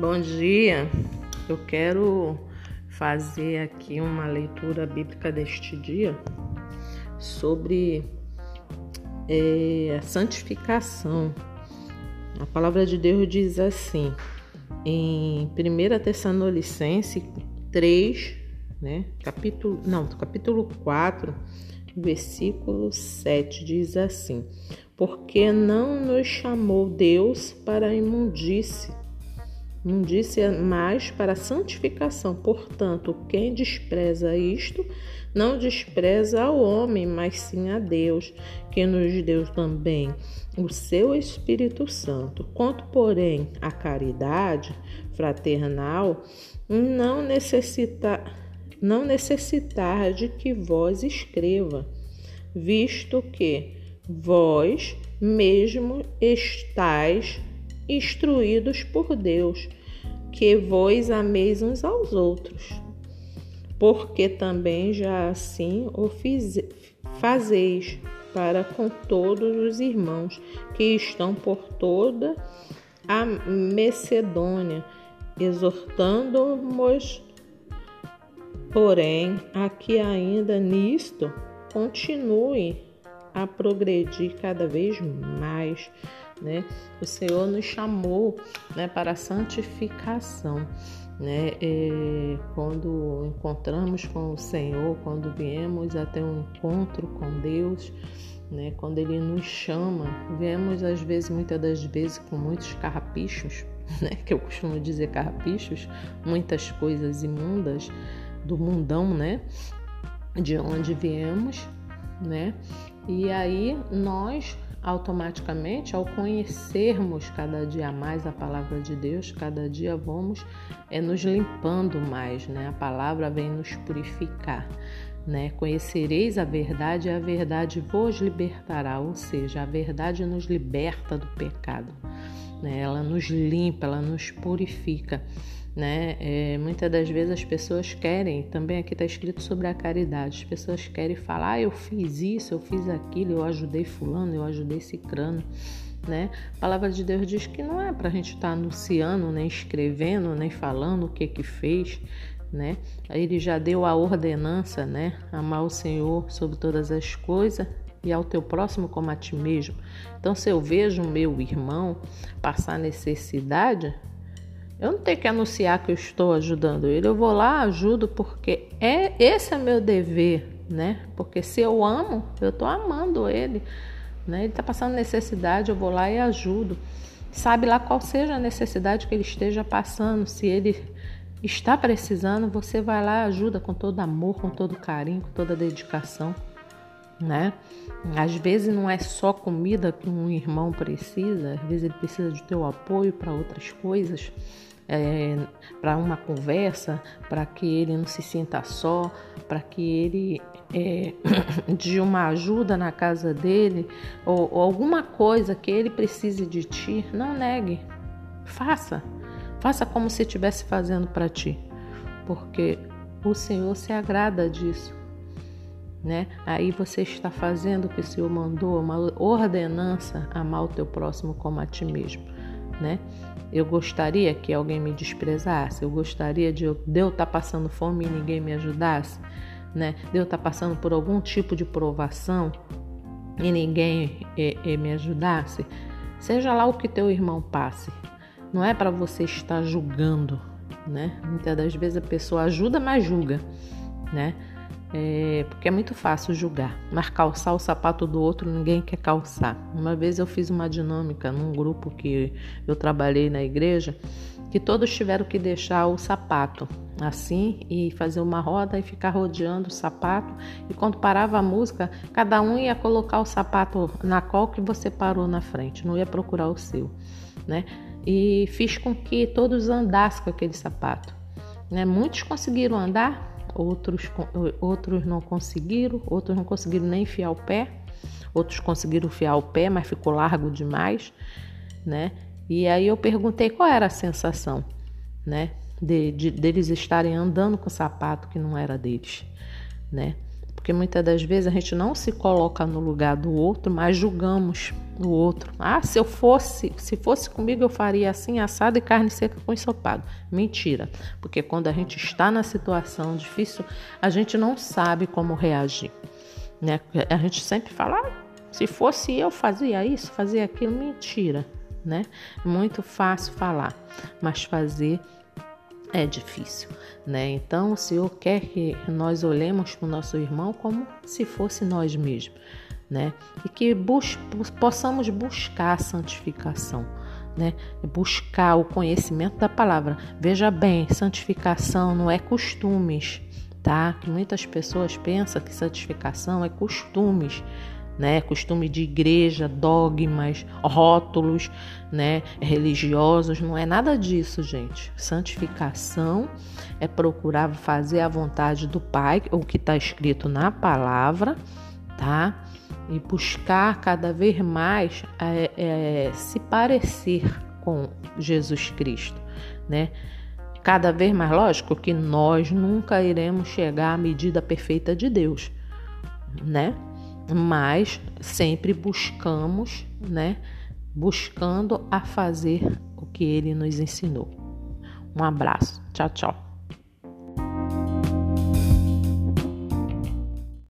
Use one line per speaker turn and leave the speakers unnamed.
Bom dia. Eu quero fazer aqui uma leitura bíblica deste dia sobre é, a santificação. A palavra de Deus diz assim, em 1 Tessalonicense 3, né, capítulo, não, capítulo 4, versículo 7, diz assim: Porque não nos chamou Deus para a imundície, não disse mais para a santificação. Portanto, quem despreza isto, não despreza ao homem, mas sim a Deus, que nos deu também o seu Espírito Santo. Quanto, porém, à caridade fraternal, não necessita não necessitar de que vós escreva, visto que vós mesmo estáis instruídos por Deus que vos ameis uns aos outros, porque também já assim o fiz, fazeis para com todos os irmãos que estão por toda a Macedônia, exortando-nos, porém, aqui ainda nisto continue a progredir cada vez mais né? O Senhor nos chamou, né, para a santificação, né? É, quando encontramos com o Senhor, quando viemos até um encontro com Deus, né? Quando Ele nos chama, viemos às vezes, muitas das vezes, com muitos carrapichos, né? Que eu costumo dizer carrapichos, muitas coisas imundas do mundão, né? De onde viemos, né? E aí nós automaticamente, ao conhecermos cada dia mais a palavra de Deus, cada dia vamos é, nos limpando mais, né? A palavra vem nos purificar, né? Conhecereis a verdade e a verdade vos libertará, ou seja, a verdade nos liberta do pecado, né? Ela nos limpa, ela nos purifica né? É, muitas das vezes as pessoas querem, também aqui está escrito sobre a caridade, as pessoas querem falar, ah, eu fiz isso, eu fiz aquilo, eu ajudei fulano, eu ajudei cicrano, né? A palavra de Deus diz que não é para a gente estar tá anunciando, nem escrevendo, nem falando o que que fez, né? Ele já deu a ordenança, né? Amar o Senhor sobre todas as coisas e ao teu próximo como a ti mesmo. Então, se eu vejo meu irmão passar necessidade, eu não tenho que anunciar que eu estou ajudando ele, eu vou lá, ajudo porque é esse é meu dever, né? Porque se eu amo, eu estou amando ele, né? Ele está passando necessidade, eu vou lá e ajudo. Sabe lá qual seja a necessidade que ele esteja passando, se ele está precisando, você vai lá ajuda com todo amor, com todo carinho, com toda dedicação, né? Às vezes não é só comida que um irmão precisa, às vezes ele precisa de teu apoio para outras coisas é, para uma conversa, para que ele não se sinta só, para que ele é, de uma ajuda na casa dele ou, ou alguma coisa que ele precise de ti, não negue, faça, faça como se estivesse fazendo para ti, porque o Senhor se agrada disso. Né? Aí você está fazendo o que o Senhor mandou, uma ordenança, amar o teu próximo como a ti mesmo, né? Eu gostaria que alguém me desprezasse, eu gostaria de, de eu estar tá passando fome e ninguém me ajudasse, né? De eu estar tá passando por algum tipo de provação e ninguém e, e me ajudasse. Seja lá o que teu irmão passe, não é para você estar julgando, né? Muitas das vezes a pessoa ajuda, mas julga, né? É, porque é muito fácil julgar, mas calçar o sapato do outro ninguém quer calçar. Uma vez eu fiz uma dinâmica num grupo que eu trabalhei na igreja, que todos tiveram que deixar o sapato assim e fazer uma roda e ficar rodeando o sapato. E quando parava a música, cada um ia colocar o sapato na qual que você parou na frente, não ia procurar o seu, né? E fiz com que todos andassem com aquele sapato. Né? Muitos conseguiram andar, outros, outros não conseguiram, outros não conseguiram nem enfiar o pé, outros conseguiram enfiar o pé, mas ficou largo demais, né? E aí eu perguntei qual era a sensação, né? De, de, deles estarem andando com o sapato que não era deles, né? Porque muitas das vezes a gente não se coloca no lugar do outro, mas julgamos o outro. Ah, se eu fosse, se fosse comigo eu faria assim, assado e carne seca com ensopado. Mentira. Porque quando a gente está na situação difícil, a gente não sabe como reagir. Né? A gente sempre fala, ah, se fosse eu fazia isso, fazia aquilo, mentira, né? Muito fácil falar, mas fazer é difícil, né? Então, o Senhor quer que nós olhemos para o nosso irmão como se fosse nós mesmos, né? E que bus possamos buscar a santificação, né? Buscar o conhecimento da palavra. Veja bem, santificação não é costumes, tá? Que muitas pessoas pensam que santificação é costumes né? Costume de igreja, dogmas, rótulos, né? Religiosos, não é nada disso, gente. Santificação é procurar fazer a vontade do Pai, o que está escrito na palavra, tá? E buscar cada vez mais é, é, se parecer com Jesus Cristo, né? Cada vez mais lógico que nós nunca iremos chegar à medida perfeita de Deus, né? Mas sempre buscamos, né? Buscando a fazer o que ele nos ensinou. Um abraço. Tchau, tchau.